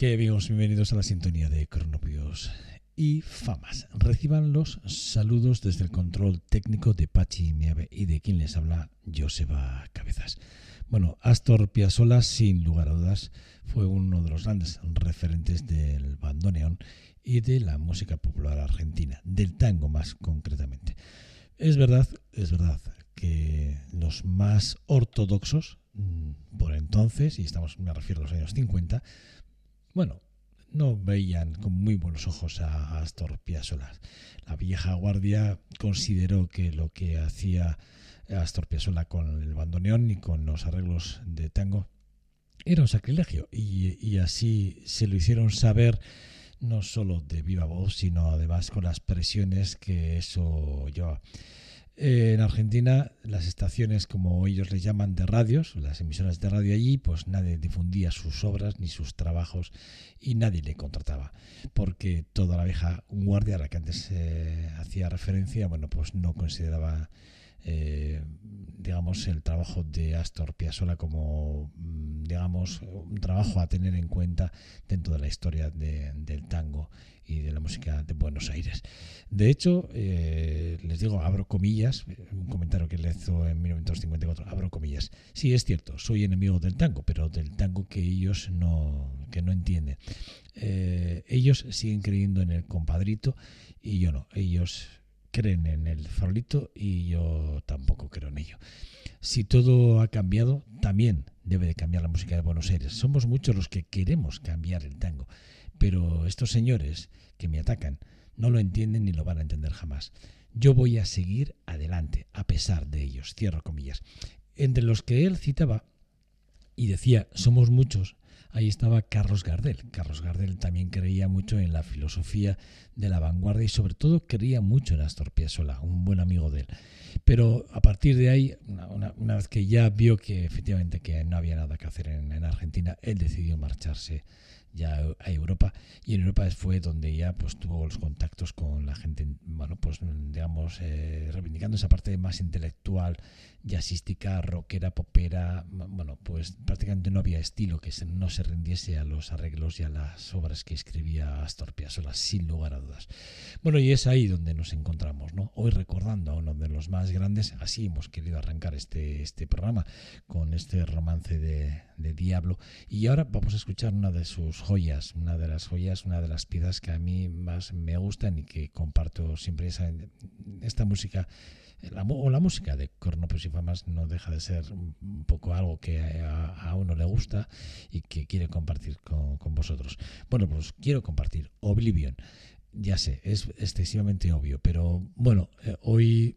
¿Qué amigos? Bienvenidos a la sintonía de Cronopios y Famas. Reciban los saludos desde el control técnico de Pachi Miave y de quien les habla Joseba Cabezas. Bueno, Astor Piazzolla, sin lugar a dudas, fue uno de los grandes referentes del bandoneón y de la música popular argentina, del tango más concretamente. Es verdad, es verdad que los más ortodoxos mm, por entonces, y estamos me refiero a los años 50, bueno, no veían con muy buenos ojos a Astor Piazzolla. La vieja guardia consideró que lo que hacía Astor Piazzolla con el bandoneón y con los arreglos de tango era un sacrilegio y, así se lo hicieron saber no solo de viva voz, sino además con las presiones que eso lleva. Eh, en Argentina, las estaciones, como ellos les llaman, de radios, las emisoras de radio allí, pues nadie difundía sus obras ni sus trabajos y nadie le contrataba, porque toda la vieja guardia a la que antes eh, hacía referencia, bueno, pues no consideraba eh, digamos, el trabajo de Astor Piazzolla como, mm, digamos, un trabajo a tener en cuenta dentro de la historia del tango y de la música de Buenos Aires. De hecho, eh, les digo, abro comillas, un comentario que le hizo en 1954, abro comillas. Sí, es cierto, soy enemigo del tango, pero del tango que ellos no, que no entienden. Eh, ellos siguen creyendo en el compadrito y yo no. Ellos creen en el farolito y yo tampoco creo en ello. Si todo ha cambiado, también debe de cambiar la música de Buenos Aires. Somos muchos los que queremos cambiar el tango, pero estos señores que me atacan no lo entienden ni lo van a entender jamás. Yo voy a seguir adelante, a pesar de ellos, cierro comillas. Entre los que él citaba y decía, somos muchos, ahí estaba Carlos Gardel. Carlos Gardel también creía mucho en la filosofía de la vanguardia y sobre todo creía mucho en Astor Piazzolla, un buen amigo de él. Pero a partir de ahí, una, vez que ya vio que efectivamente que no había nada que hacer en, en Argentina, él decidió marcharse ya a Europa. Y en Europa fue donde ya pues tuvo los contactos con la gente bueno pues digamos eh, reivindicando esa parte más intelectual jazzística rockera popera. Bueno pues prácticamente no había estilo que no se rindiese a los arreglos y a las obras que escribía Astor Piazzolla sin lugar a dudas. Bueno y es ahí donde nos encontramos no hoy recordando a uno de los más grandes así hemos querido arrancar este este programa con este romance de, de Diablo. Y ahora vamos a escuchar una de sus joyas, una de las joyas, una de las piezas que a mí más me gustan y que comparto siempre. Esa, esta música, la, o la música de Cornopus y Famas no deja de ser un poco algo que a, uno le gusta y que quiere compartir con, vosotros. Bueno, pues quiero compartir Oblivion. Ya sé, es excesivamente obvio, pero bueno, eh, hoy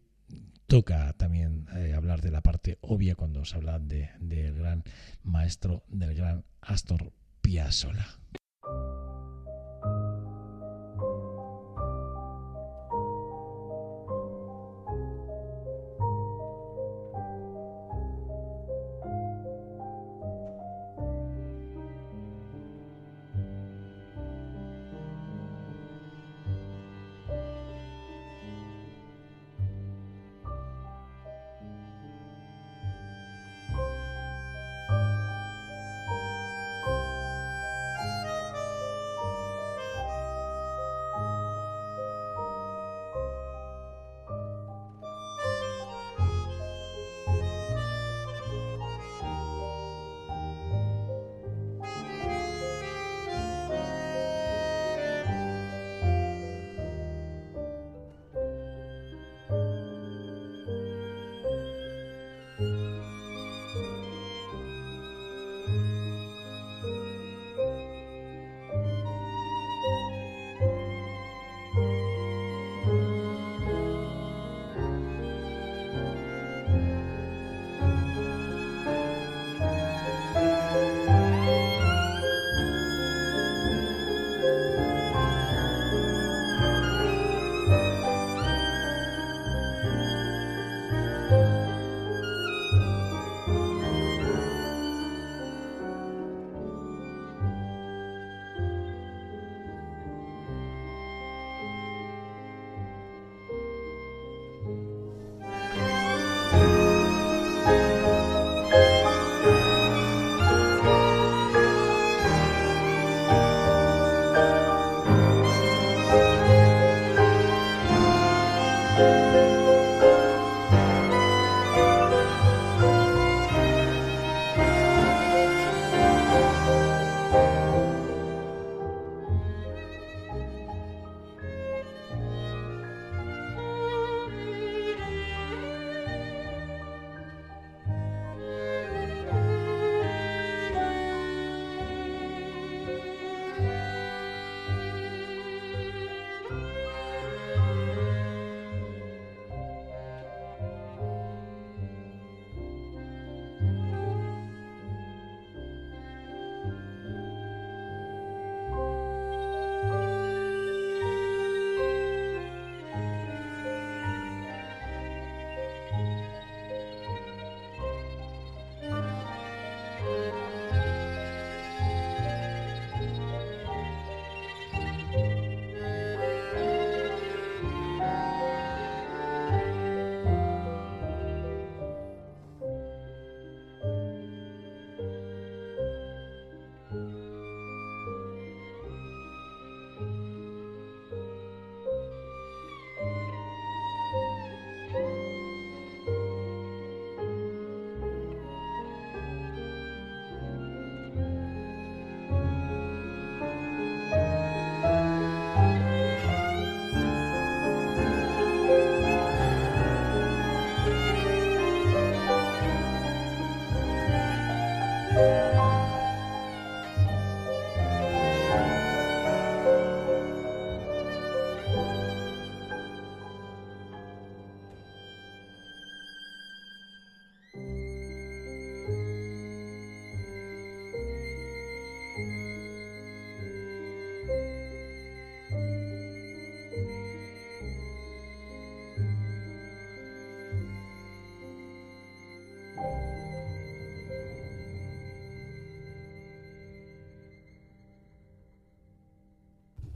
toca también eh, hablar de la parte obvia cuando se habla del de, gran maestro, del gran Astor Piazzolla.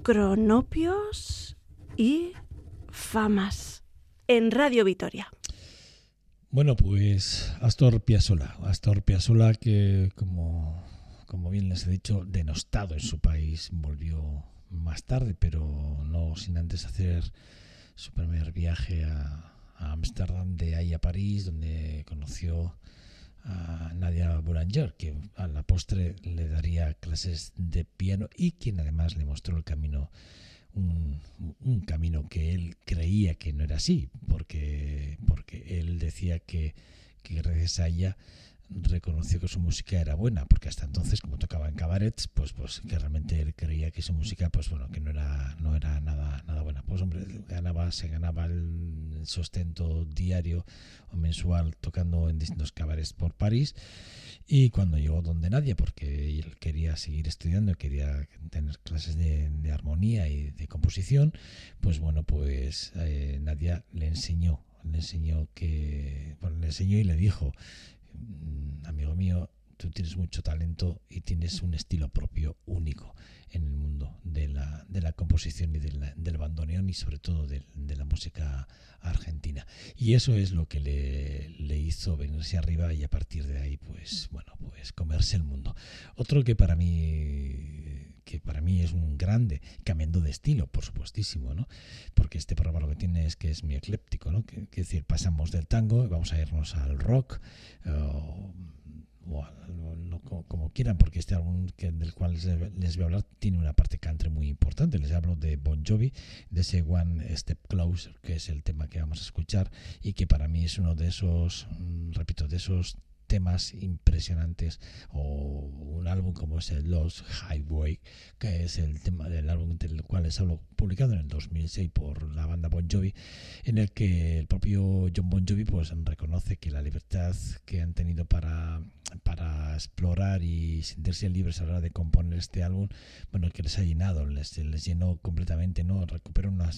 Cronopios y famas en Radio Vitoria. Bueno, pues Astor Piazzolla, Astor Piazzolla que como, como bien les he dicho, denostado en su país, volvió más tarde, pero no sin antes hacer su primer viaje a Ámsterdam, de ahí a París, donde conoció a Nadia Boulanger, que a la postre le daría clases de piano y quien además le mostró el camino, un, un, camino que él creía que no era así, porque, porque él decía que, que gracias a ella reconoció que su música era buena, porque hasta entonces, como tocaba en cabarets, pues, pues que realmente él creía que su música, pues bueno, que no era, no era nada, nada buena. Pues hombre, ganaba, se ganaba el sustento diario o mensual tocando en distintos cabarets por París. Y cuando llegó donde nadie, porque él quería seguir estudiando, quería tener clases de, armonía y de composición, pues bueno, pues eh, Nadia le enseñó, le enseñó que, le enseñó y le dijo amigo mío, tú tienes mucho talento y tienes un estilo propio único en el mundo de la, de la composición y del, del bandoneón y sobre todo de, de, la música argentina. Y eso es lo que le, le, hizo venirse arriba y a partir de ahí, pues, bueno, pues comerse el mundo. Otro que para mí que para mí es un grande, cambiando de estilo, por supuestísimo, ¿no? Porque este programa lo que tiene es que es muy ecléptico, ¿no? Que, decir, pasamos del tango, vamos a irnos al rock, uh, o a, no, como, quieran, porque este álbum del cual les, voy a hablar tiene una parte country muy importante. Les hablo de Bon Jovi, de ese One Step Closer, que es el tema que vamos a escuchar y que para mí es uno de esos, repito, de esos temas impresionantes o un álbum como es el Lost Highway que es el tema del álbum del cual les hablo publicado en el 2006 por la banda Bon Jovi en el que el propio John Bon Jovi pues reconoce que la libertad que han tenido para para explorar y sentirse libres a la hora de componer este álbum, bueno, que les ha llenado, les, llenó completamente, ¿no? Recupero una,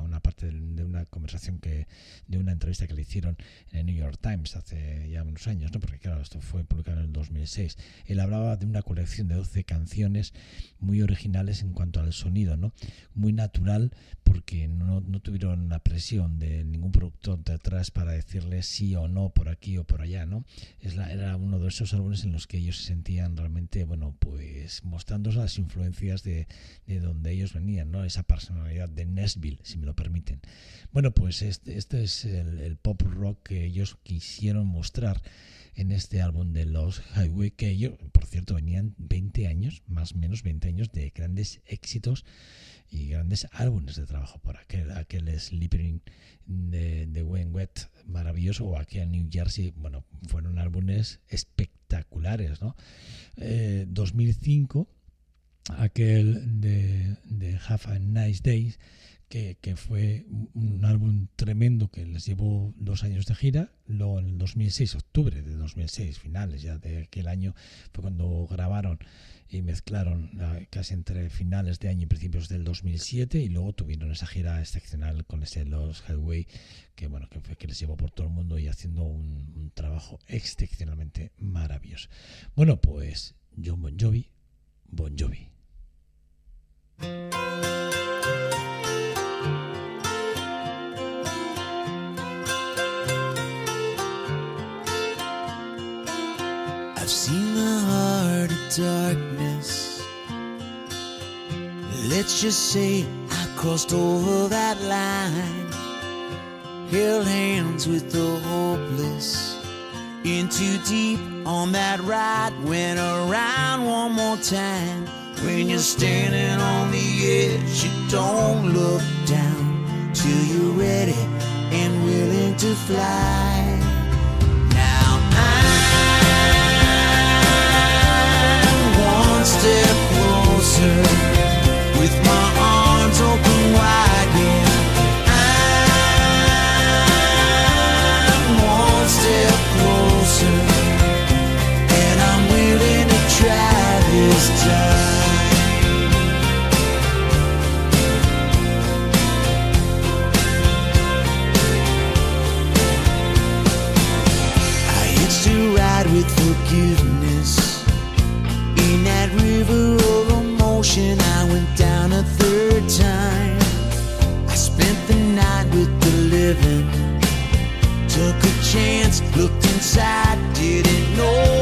una, parte de, una conversación que, de una entrevista que le hicieron en el New York Times hace ya unos años, ¿no? Claro, esto fue publicado en el 2006. Él hablaba de una colección de 12 canciones muy originales en cuanto al sonido, ¿no? Muy natural porque no, no tuvieron la presión de ningún productor detrás para decirle sí o no por aquí o por allá, ¿no? Es la, era uno de esos álbumes en los que ellos se sentían realmente, bueno, pues mostrando las influencias de, de donde ellos venían, ¿no? Esa personalidad de Nashville, si me lo permiten. Bueno, pues este, este es el, el pop rock que ellos quisieron mostrar en este álbum de los Highway, que ellos, por cierto, venían 20 años, más o menos 20 años de grandes éxitos y grandes álbumes de trabajo por aquel, aquel Sleeping de, de Wayne Wet maravilloso o aquel New Jersey, bueno, fueron álbumes espectaculares, ¿no? Eh, 2005, aquel de, de Have a Nice Days, que, fue un álbum tremendo que les llevó dos años de gira. Luego en el 2006, octubre de 2006, finales ya de aquel año, fue cuando grabaron y mezclaron casi entre finales de año y principios del 2007 y luego tuvieron esa gira excepcional con ese Los Highway que bueno que fue que les llevó por todo el mundo y haciendo un trabajo excepcionalmente maravilloso. Bueno, pues John Bon Jovi, Bon Jovi. Darkness. Let's just say I crossed over that line. Held hands with the hopeless. In too deep on that ride. Went around one more time. When you're standing on the edge, you don't look down till you're ready and willing to fly. step closer with my arms open wide. Yeah, I'm one step closer, and I'm willing to try this time. I used to ride with forgiveness I went down a third time. I spent the night with the living. Took a chance, looked inside, didn't know.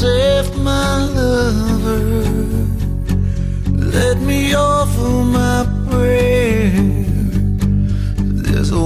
Safe, my lover. Let me offer my prayer. There's a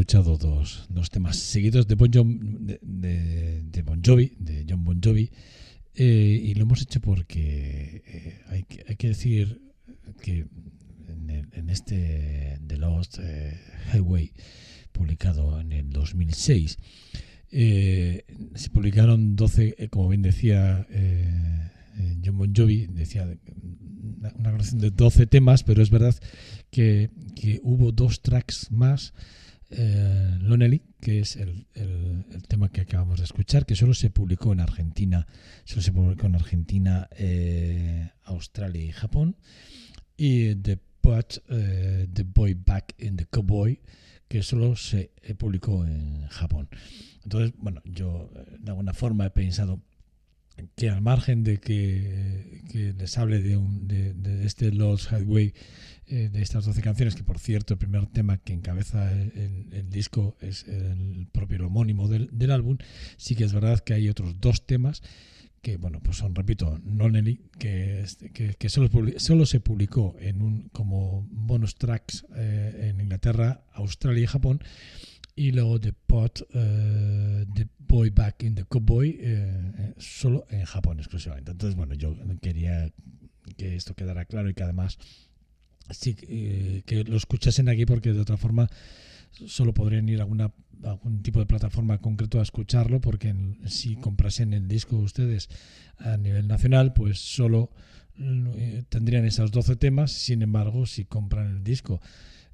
escuchado dos, dos temas seguidos de Bon, de, de, bon Jovi, de John Bon Jovi, eh, y lo hemos hecho porque eh, hay, que, hay, que, decir que en, este The Lost eh, Highway, publicado en el 2006, se publicaron 12, como bien decía John Bon Jovi, decía una grabación de 12 temas, pero es verdad que, que hubo dos tracks más. Eh, Lonely, que es el, el, el, tema que acabamos de escuchar, que solo se publicó en Argentina, solo se publicó en Argentina, eh, Australia y Japón, y The eh, The Boy Back in the Cowboy, que solo se eh, publicó en Japón. Entonces, bueno, yo eh, de alguna forma he pensado que al margen de que, que les hable de, un, de, de este Lost Highway, eh, de estas 12 canciones, que por cierto el primer tema que encabeza el, el disco es el propio homónimo del, del, álbum, sí que es verdad que hay otros dos temas que, bueno, pues son, repito, Nonely, que, que, que solo, solo, se publicó en un, como bonus tracks eh, en Inglaterra, Australia y Japón, y luego The Pot, uh, The Boy Back in the Cowboy, eh, solo en Japón exclusivamente. Entonces, bueno, yo quería que esto quedara claro y que además sí eh, que lo escuchasen aquí porque de otra forma solo podrían ir a alguna algún tipo de plataforma concreto a escucharlo porque si comprasen el disco ustedes a nivel nacional pues solo eh, tendrían esos 12 temas. Sin embargo si compran el disco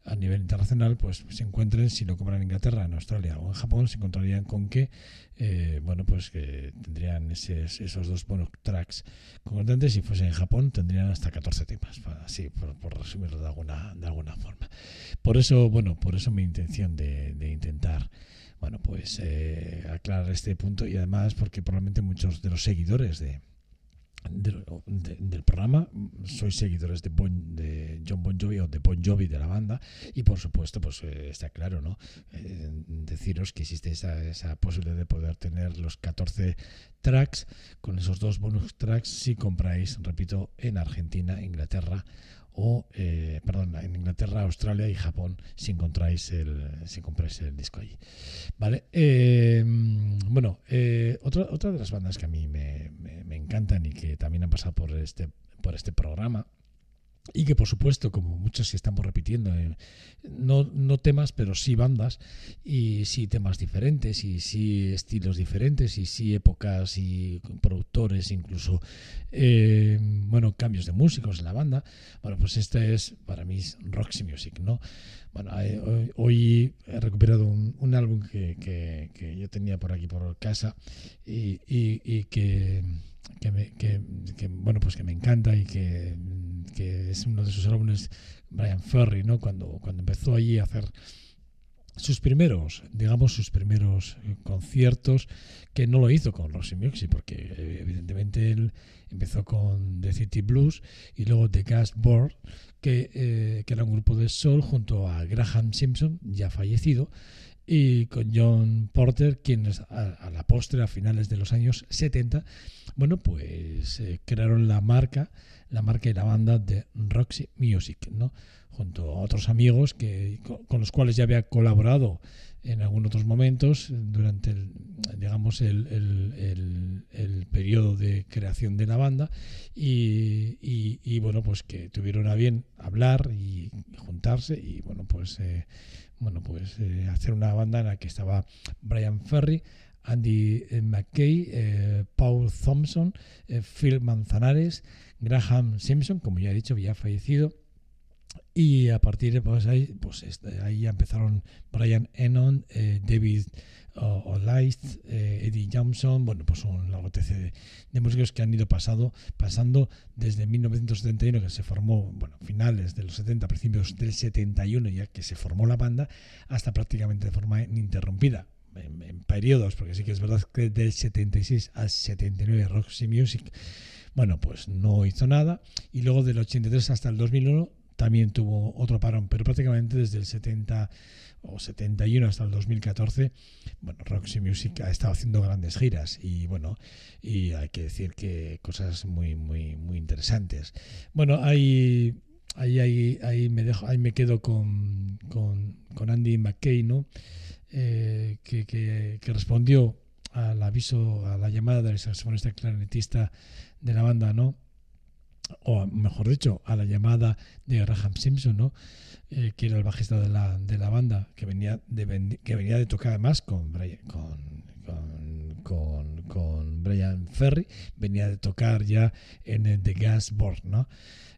a nivel internacional, pues se encuentren, si lo compran en Inglaterra, en Australia o en Japón, se encontrarían con que, eh, bueno, pues que tendrían esos, esos dos buenos tracks concurrentes. Si fuese en Japón, tendrían hasta 14 temas, así, por, por, resumirlo de alguna, de alguna forma. Por eso, bueno, por eso mi intención de, de intentar bueno, pues eh, aclarar este punto y además porque probablemente muchos de los seguidores de, del, de, del, programa. Sois seguidores de, de, John Bon Jovi o de Bon Jovi de la banda. Y por supuesto pues eh, está claro no eh, deciros que existe esa, esa, posibilidad de poder tener los 14 tracks. Con esos dos bonus tracks si compráis repito en Argentina Inglaterra o eh, perdón en Inglaterra Australia y Japón si encontráis el si compráis el disco allí. Vale eh, bueno eh, otra otra de las bandas que a mí me, me, me, encantan y que también han pasado por este por este programa y que por supuesto, como muchos que estamos repitiendo, eh, no, no, temas, pero sí bandas, y sí temas diferentes, y sí estilos diferentes, y sí épocas y productores, incluso, eh, bueno, cambios de músicos en la banda. Bueno, pues este es para mí Roxy Music, ¿no? Bueno, hoy, hoy he recuperado un, álbum que, que, yo tenía por aquí por casa y, y que que, me, que, bueno pues que me encanta y que, que, es uno de sus álbumes Brian Ferry no cuando cuando empezó allí a hacer sus primeros digamos sus primeros conciertos que no lo hizo con Roxy Music porque evidentemente él empezó con The City Blues y luego The Gas Board que, eh, que era un grupo de soul junto a Graham Simpson ya fallecido y con John Porter, quienes a, la postre, a finales de los años 70, bueno, pues eh, crearon la marca, la marca y la banda de Roxy Music, ¿no? Junto a otros amigos que, con los cuales ya había colaborado en algunos otros momentos durante el, digamos el, el, el, el, periodo de creación de la banda y, y, y, bueno pues que tuvieron a bien hablar y juntarse y bueno pues eh, bueno, pues eh, hacer una banda en la que estaba Brian Ferry, Andy eh, McKay, eh, Paul Thompson, Phil Manzanares, Graham Simpson, como ya he dicho, ya fallecido. Y a partir de pues, ahí, pues, este, ahí empezaron Brian Enon, eh, David O'Light, eh, Eddie Johnson, bueno, pues un largo de, de, músicos que han ido pasado, pasando desde 1971, que se formó, bueno, finales de los 70, principios del 71, ya que se formó la banda, hasta prácticamente de forma ininterrumpida. En, periodos, porque sí que es verdad que del 76 al 79 Roxy Music, bueno, pues no hizo nada, y luego del 83 hasta el 2001 también tuvo otro parón, pero prácticamente desde el 70 o 71 hasta el 2014, bueno, Roxy Music ha estado haciendo grandes giras y bueno, y hay que decir que cosas muy muy muy interesantes. Bueno, hay ahí, ahí, ahí me dejo, ahí me quedo con, con, con Andy McKay, ¿no? Eh, que, que, que, respondió al aviso, a la llamada del saxofonista clarinetista de la banda, ¿no? O mejor dicho, a la llamada de Graham Simpson, ¿no? Eh, que era el bajista de la, de la banda, que venía de, que venía de tocar además con, Brian, con, con, Brian Ferry, venía de tocar ya en The Gas Board, ¿no?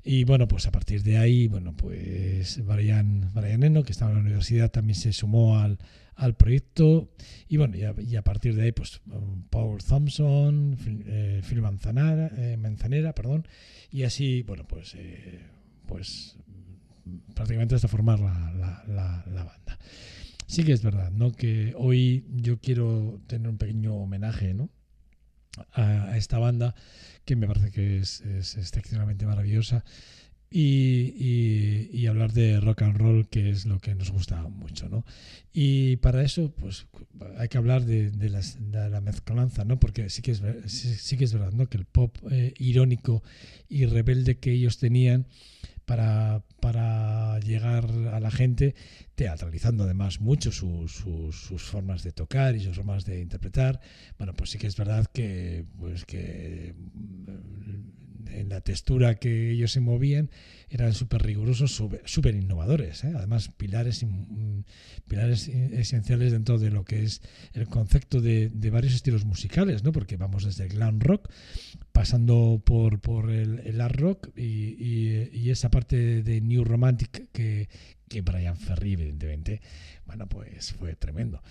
Y bueno, pues a partir de ahí, bueno, pues Brian, Brian Eno, que estaba en la universidad, también se sumó al, al proyecto y bueno, y a, y a, partir de ahí, pues Paul Thompson, eh, Phil Manzanera, eh, Manzanera, perdón, y así, bueno, pues, eh, pues prácticamente hasta formar la, la, la, banda. Sí que es verdad, ¿no? Que hoy yo quiero tener un pequeño homenaje, ¿no? A, esta banda que me parece que es, es excepcionalmente maravillosa y, y, y, hablar de rock and roll, que es lo que nos gusta mucho, ¿no? Y para eso, pues hay que hablar de, de, de la mezcolanza, ¿no? Porque sí que es, sí, sí que es verdad, ¿no? Que el pop eh, irónico y rebelde que ellos tenían para, para llegar a la gente, teatralizando además mucho sus, formas de tocar y sus formas de interpretar. Bueno, pues sí que es verdad que, pues que en la textura que ellos se movían eran súper rigurosos, súper innovadores. ¿eh? Además, pilares, pilares esenciales dentro de lo que es el concepto de, de, varios estilos musicales, ¿no? porque vamos desde el glam rock, pasando por, por el, el art rock y, y, y, esa parte de New Romantic que, que Brian Ferry, evidentemente, bueno, pues fue tremendo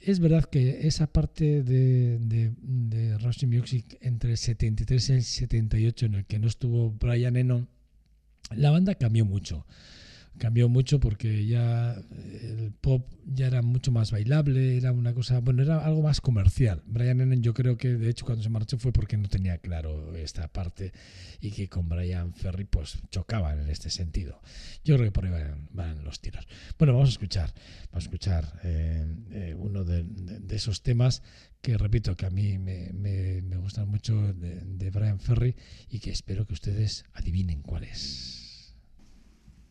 es verdad que esa parte de, de, de Roxy Music entre el 73 y el 78 en el que no estuvo Brian Eno, la banda cambió mucho cambió mucho porque ya el pop ya era mucho más bailable, era una cosa, bueno, era algo más comercial. Brian Eno yo creo que de hecho cuando se marchó fue porque no tenía claro esta parte y que con Brian Ferry pues chocaban en este sentido. Yo creo que por ahí van, van los tiros. Bueno, vamos a escuchar, vamos a escuchar eh, eh, uno de, esos temas que repito que a mí me, me, me gustan mucho de, de Brian Ferry y que espero que ustedes adivinen cuál es.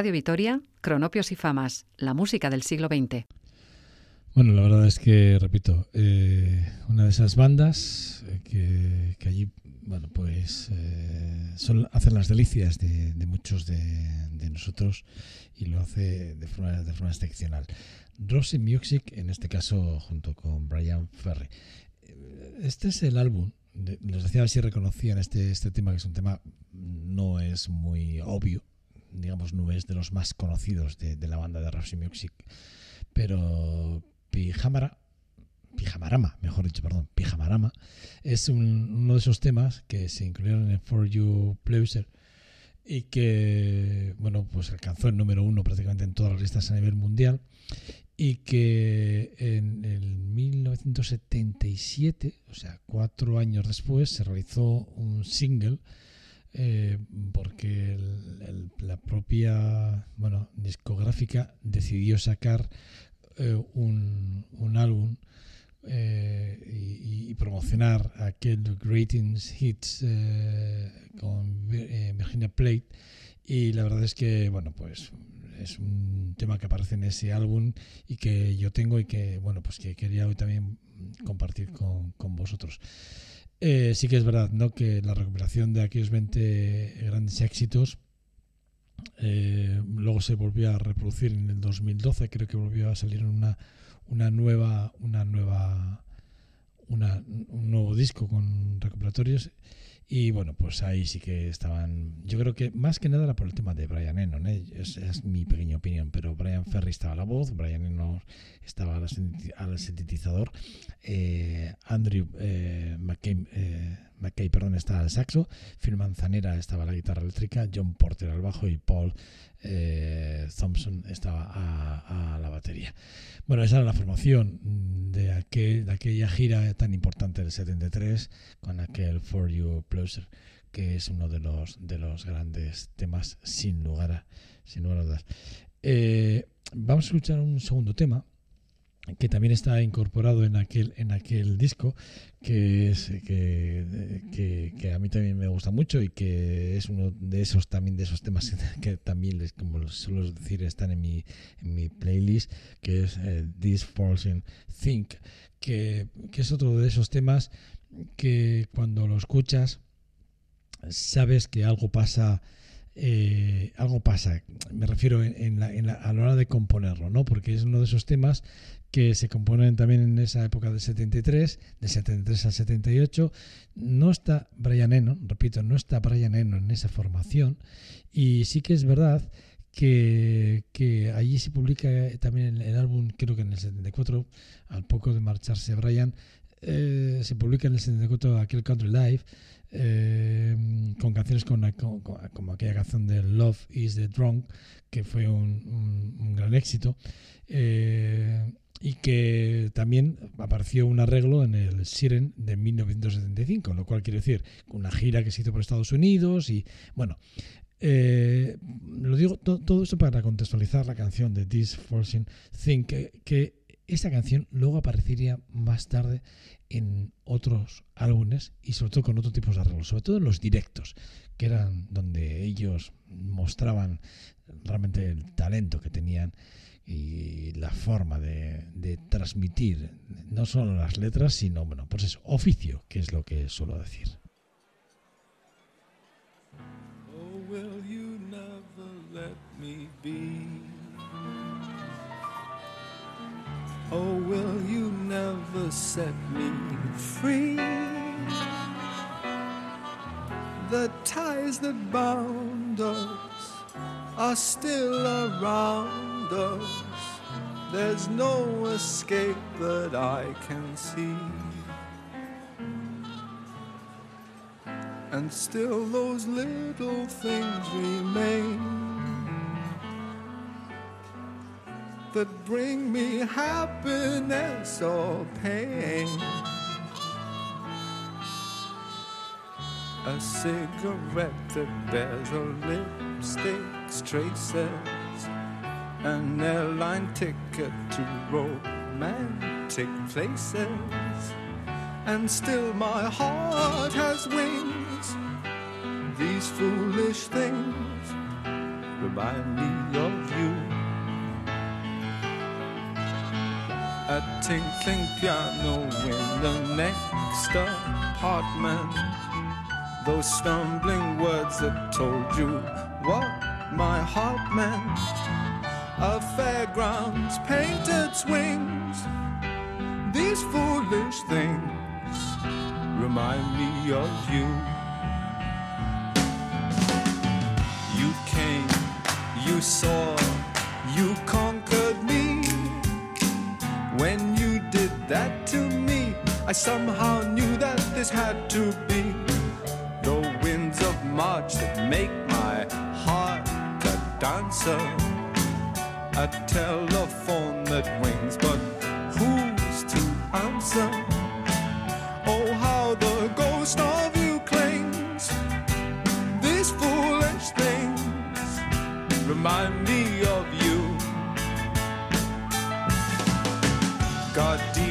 Radio Vitoria, Cronopios y Famas, la música del siglo XX. Bueno, la verdad es que, repito, eh, una de esas bandas eh, que, allí, bueno, pues eh, son, hacen las delicias de, muchos de, nosotros y lo hace de forma, de forma excepcional. Rosy Music, en este caso, junto con Brian Ferry. Este es el álbum les decía a ver si reconocían este, este tema, que es un tema no es muy obvio, digamos, no es de los más conocidos de, la banda de Rhapsody Music, pero Pijamara, Pijamarama, mejor dicho, perdón, Pijamarama, es uno de esos temas que se incluyeron en For You Pleasure y que, bueno, pues alcanzó el número uno prácticamente en todas las listas a nivel mundial y que en el 1977, o sea, cuatro años después, se realizó un single eh, porque la propia bueno, discográfica decidió sacar eh, un, álbum eh, y, promocionar aquel Greatest Hits con Virginia Plate. Y la verdad es que bueno pues es un tema que aparece en ese álbum y que yo tengo y que bueno pues que quería hoy también compartir con, con vosotros eh, sí que es verdad ¿no? que la recuperación de aquellos 20 grandes éxitos eh, luego se volvió a reproducir en el 2012, creo que volvió a salir una, una nueva, una nueva, una, un nuevo disco con recuperatorios y bueno, pues ahí sí que estaban. Yo creo que más que nada era por el tema de Brian Eno, ¿eh? Esa es mi pequeña opinión. Pero Brian Ferry estaba a la voz, Brian Eno estaba al, sintetizador, eh, Andrew eh, McKay, eh, McKay, perdón, estaba al saxo, Phil Manzanera estaba a la guitarra eléctrica, John Porter al bajo y Paul eh, Thompson estaba a, la batería. Bueno, esa era la formación de, aquel, de aquella gira tan importante del 73 con aquel For You Closer, que es uno de los, de los grandes temas sin lugar a, sin lugar a dudas. Eh, vamos a escuchar un segundo tema que también está incorporado en aquel en aquel disco que es que, que, a mí también me gusta mucho y que es uno de esos también de esos temas que también como suelo decir están en mi en mi playlist que es eh, This Falling Think que, que es otro de esos temas que cuando lo escuchas sabes que algo pasa eh, algo pasa, me refiero en, la, en la, a la hora de componerlo, ¿no? Porque es uno de esos temas que se componen también en esa época del 73, del 73 al 78. No está Brian Eno, repito, no está Brian Eno en esa formación. Y sí que es verdad que, que allí se publica también el, álbum, creo que en el 74, al poco de marcharse Brian, eh, se publica en el 74 aquel Country Life. Eh, con canciones como, como, aquella canción de Love is the Drunk, que fue un, un, gran éxito. Eh, y que también apareció un arreglo en el Siren de 1975, lo cual quiere decir una gira que se hizo por Estados Unidos y bueno, eh, lo digo todo, esto para contextualizar la canción de This Forcing Thing, que, esta canción luego aparecería más tarde en otros álbumes y sobre todo con otro tipo de arreglos, sobre todo en los directos, que eran donde ellos mostraban realmente el talento que tenían y la forma de, de, transmitir no solo las letras, sino, bueno, pues eso, oficio, que es lo que suelo decir. Oh, will you never let me be? Oh, will you never set me free? The ties that bound us are still around us. There's no escape that I can see. And still, those little things remain that bring me happiness or pain. A cigarette that bears a lipstick's traces an airline ticket to romantic places. And still my heart has wings. These foolish things remind me of you. A tinkling piano in the next apartment. Those stumbling words that told you what my heart meant. A fairground's painted swings. These foolish things remind me of you. You came, you saw, you conquered me. When you did that to me, I somehow knew that this had to be the winds of March that make my heart a dancer. A telephone that rings, but who's to answer? Oh, how the ghost of you clings. These foolish things remind me of you. Gardenia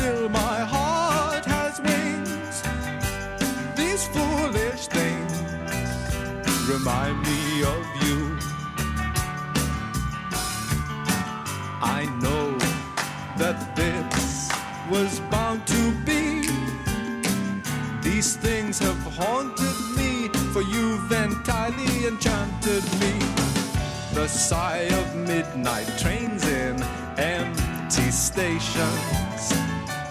still my heart has wings. These foolish things remind me of you. I know that this was bound to be. These things have haunted me, for you've entirely enchanted me. The sigh of midnight trains in empty stations,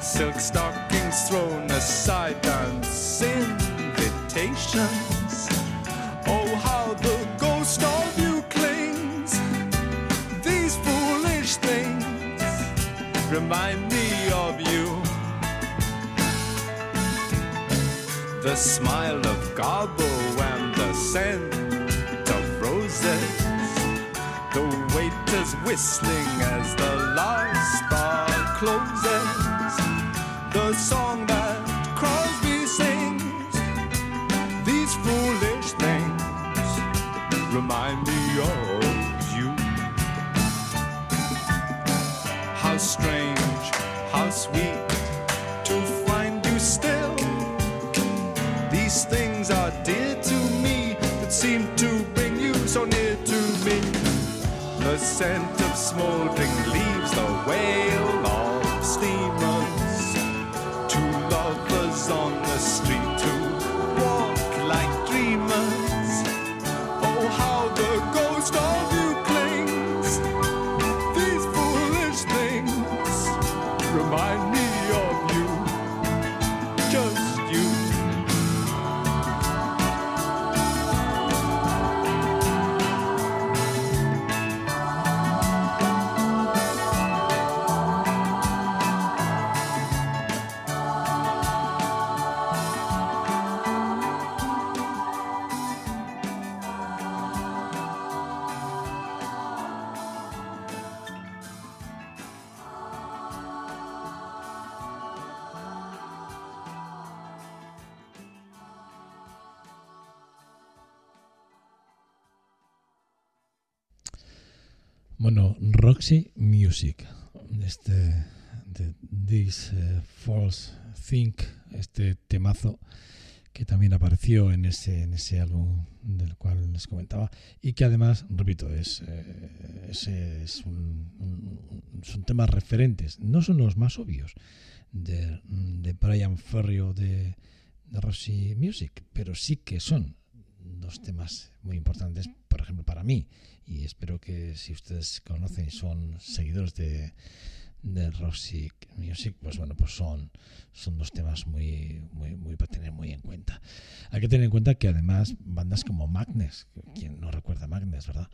silk stockings thrown aside, dance invitations. Oh, how the ghost of you clings. These foolish things remind me of you. The smile of Garbo and the scent of roses. The waiters whistling as the last bar closes. The song that Crosby sings. These foolish things remind me of you. How strange, how sweet to find you still. These things are dear to me that seem to bring you so near to me. The scent of smoldering leaves, the wail Bueno, Roxy Music, este de This eh, False Think, este temazo que también apareció en ese, en ese álbum del cual les comentaba y que además, repito, es, eh, es, un- son temas referentes, no son los más obvios de, de Brian Ferry o de Roxy Music, pero sí que son temas muy importantes, por ejemplo, para mí, y espero que si ustedes conocen y son seguidores de, de Roxy Music, pues bueno, pues son, son dos temas muy, muy, muy para tener muy en cuenta. Hay que tener en cuenta que además bandas como Magnes, quien no recuerda Magnes, ¿verdad?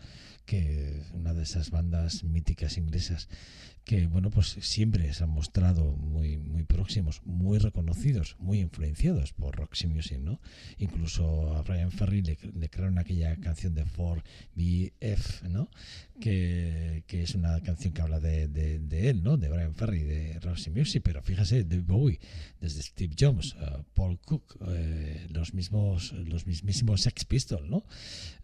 Que una de esas bandas míticas inglesas que bueno pues siempre se han mostrado muy muy próximos, muy reconocidos, muy influenciados por Roxy Music, ¿no? Incluso a Brian Ferry le, le crearon aquella canción de 4BF, ¿no? Que, que es una canción que habla de, de, él, ¿no? De Brian Ferry, de Roxy Music, pero fíjese, de Bowie, desde Steve Jobs, uh, Paul Cook, eh, los mismos, los mismísimos Sex Pistols, ¿no?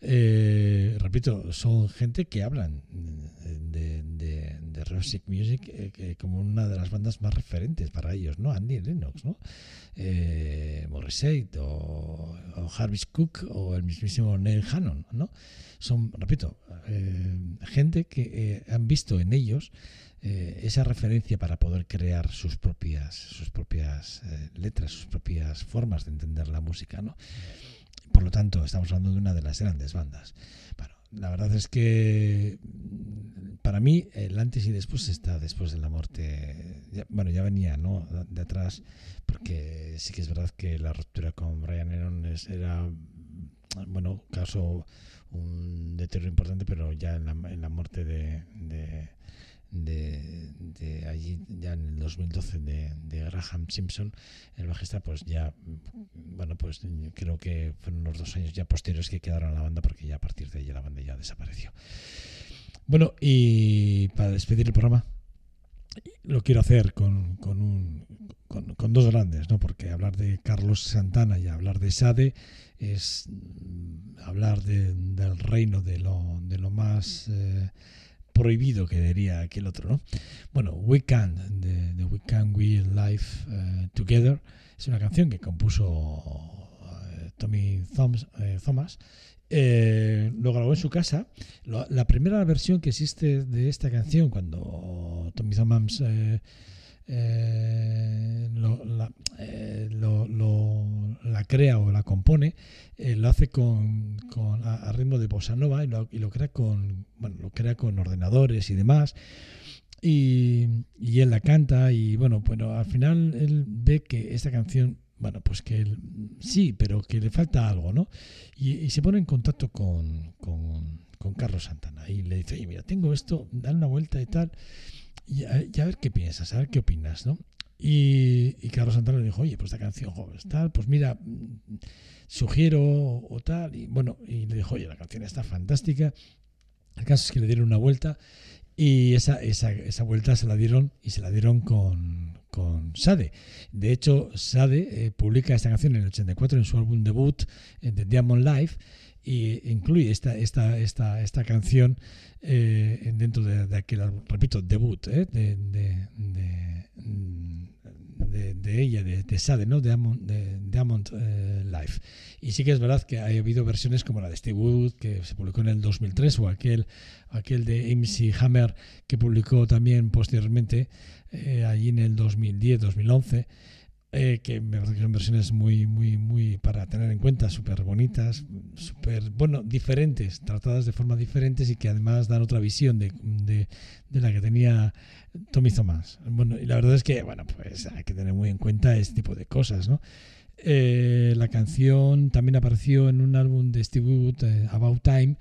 Eh, repito, son gente que hablan de, de, de Music eh, como una de las bandas más referentes para ellos, ¿no? Andy Lennox, ¿no? Eh, Morrissey o, o, Jarvis Cook o el mismísimo Neil Hannon, ¿no? Son, repito, eh, gente que han visto en ellos esa referencia para poder crear sus propias, sus propias letras, sus propias formas de entender la música, ¿no? Por lo tanto, estamos hablando de una de las grandes bandas. Bueno, la verdad es que para mí el antes y después está después de la muerte. bueno, ya venía ¿no? de atrás, porque sí que es verdad que la ruptura con Brian Aaron era, bueno, caso un deterioro importante, pero ya en la, en la muerte de, allí ya en el 2012 de, de, Graham Simpson el bajista pues ya bueno pues creo que fueron los dos años ya posteriores que quedaron a la banda porque ya a partir de ahí la banda ya desapareció bueno y para despedir el programa lo quiero hacer con, con, un, con, dos grandes, ¿no? porque hablar de Carlos Santana y hablar de Sade es hablar del reino de lo, de lo más eh, prohibido que diría aquel otro, ¿no? Bueno, We Can, de, We Can We Live eh, Together, es una canción que compuso eh, Tommy eh, Thomas. lo grabó en su casa. la primera versión que existe de esta canción, cuando Tommy Thomas eh, lo, la, eh, lo, la, crea o la compone, eh, lo hace con, con a, ritmo de bossa nova y lo, y lo, crea con bueno, lo crea con ordenadores y demás. Y, y, él la canta y bueno, bueno, al final él ve que esta canción, bueno, pues que él, sí, pero que le falta algo, ¿no? Y, y se pone en contacto con, con, con Carlos Santana y le dice, oye, mira, tengo esto, dale una vuelta y tal y a, ver qué piensas, a ver qué opinas, ¿no? Y, Carlos Santana le dijo, oye, pues esta canción, joven, tal, pues mira, mm, sugiero o tal, y bueno, y le dijo, oye, la canción está fantástica. El caso es que le dieron una vuelta y esa, esa, esa vuelta se la dieron y se la dieron con, con Sade. De hecho, Sade eh, publica esta canción en el 84 en su álbum debut, en The Diamond Life, y incluye esta, esta, esta, esta canción eh, dentro de, aquel, repito, debut eh, de, de, de, ella, de, Sade, ¿no? de Amont, de, eh, Life. Y sí que es verdad que ha habido versiones como la de Steve Wood, que se publicó en el 2003, o aquel, aquel de MC Hammer, que publicó también posteriormente, allí en el 2010-2011. Eh, que me parece que son versiones muy, muy, muy para tener en cuenta, súper bonitas, súper, bueno, diferentes, tratadas de forma diferentes y que además dan otra visión de, de, de, la que tenía Tommy Thomas. Bueno, y la verdad es que, bueno, pues hay que tener muy en cuenta este tipo de cosas, ¿no? Eh, la canción también apareció en un álbum de Steve Wood, eh, About Time,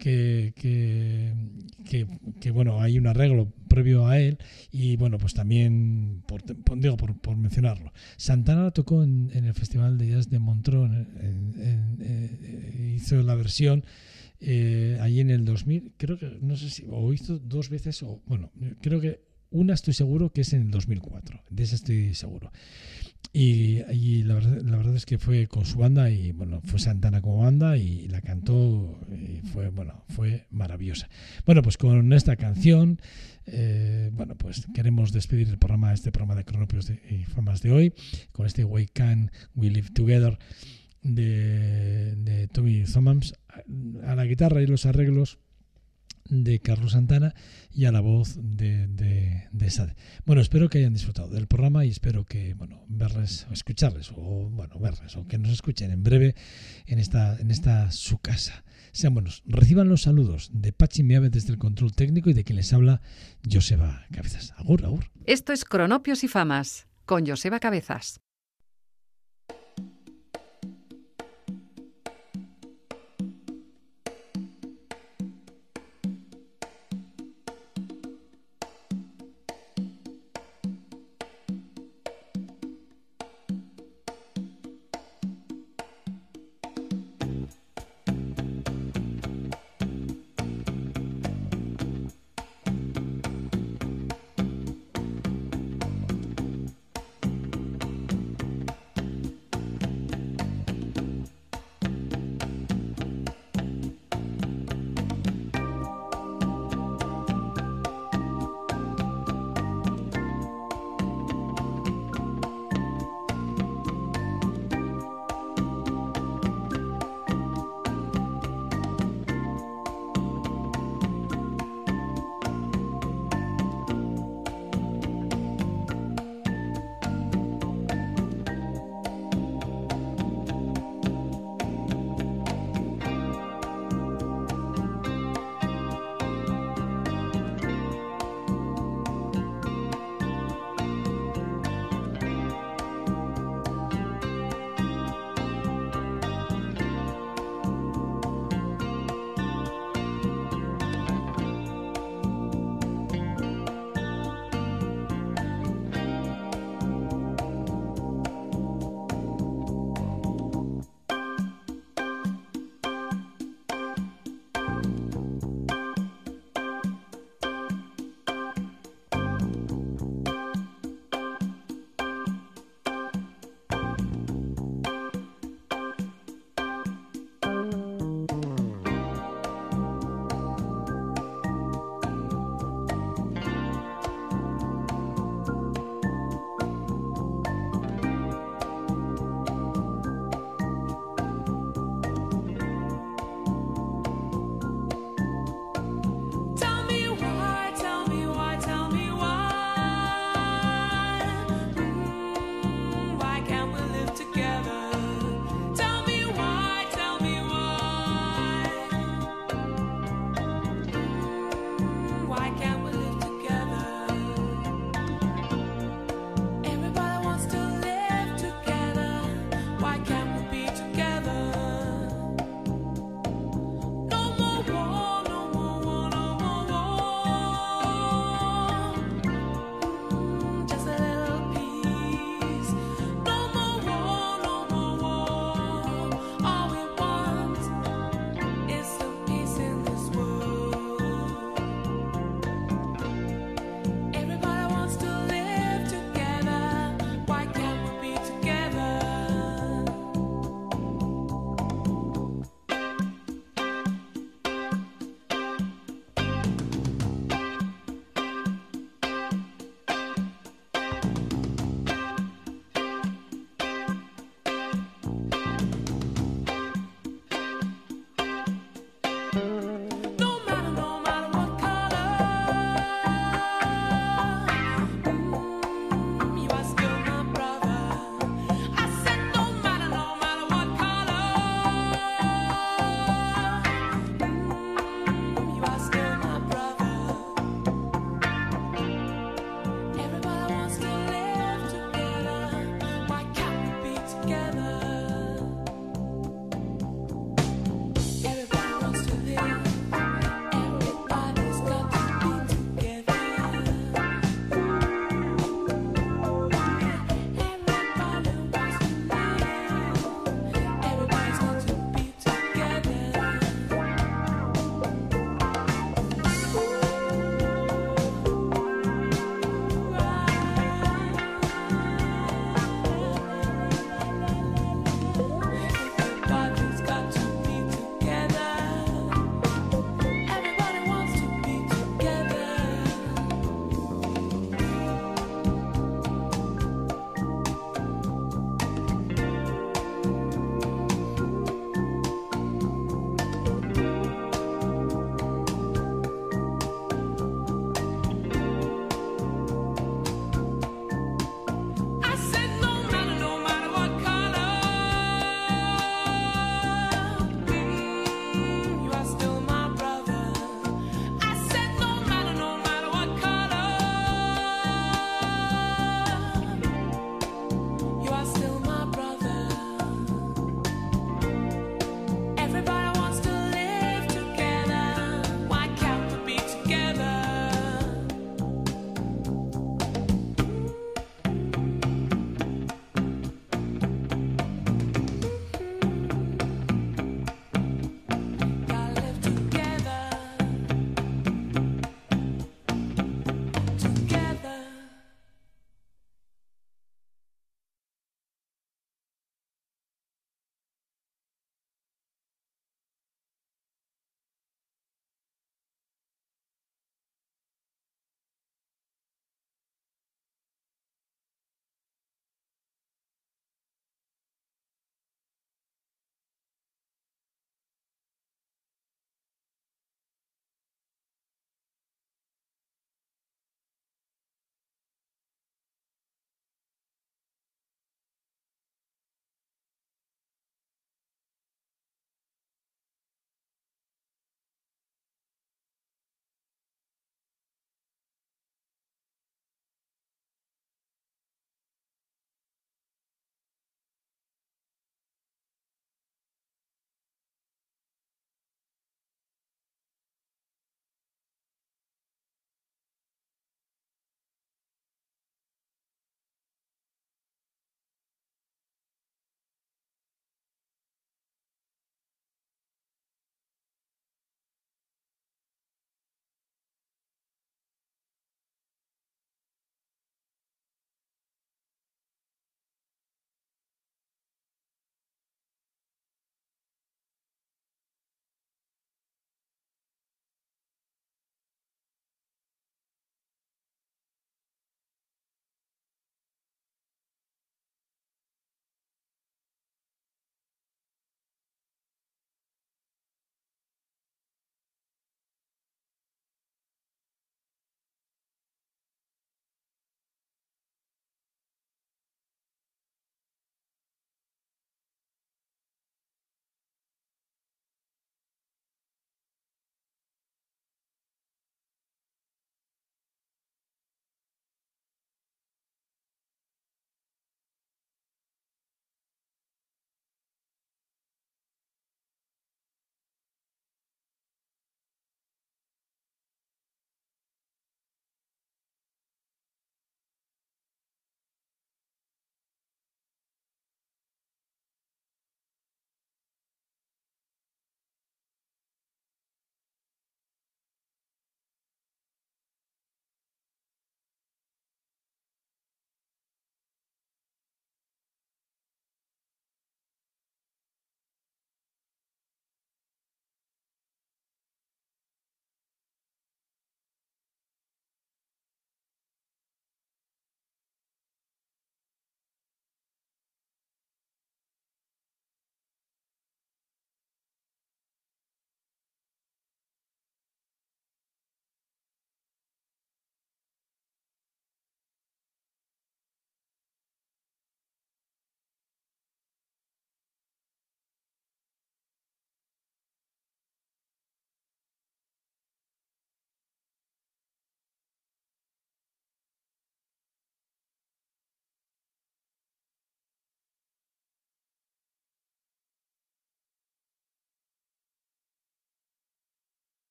que, que, que, bueno, hay un arreglo previo a él y bueno, pues también, por, digo, por, por, mencionarlo, Santana tocó en, el Festival de Jazz de Montreux, eh, hizo la versión eh, allí en el 2000, creo que, no sé si, o hizo dos veces, o bueno, creo que una estoy seguro que es en el 2004, de esa estoy seguro. Y, la, verdad, la, verdad, es que fue con su banda y bueno, fue Santana como banda y la cantó y fue, bueno, fue maravillosa. Bueno, pues con esta canción, eh, bueno, pues queremos despedir el programa, este programa de cronopios y famas de hoy, con este We Can We Live Together de, Tommy Thomas a la guitarra y los arreglos de Carlos Santana y a la voz de, de, Sade. Bueno, espero que hayan disfrutado del programa y espero que, bueno, verles o escucharles, o bueno, verles, o que nos escuchen en breve en esta, en esta su casa. Sean buenos, reciban los saludos de Pachi Miave desde el control técnico y de quien les habla, Joseba Cabezas. Agur, agur. Esto es Cronopios y Famas, con Joseba Cabezas.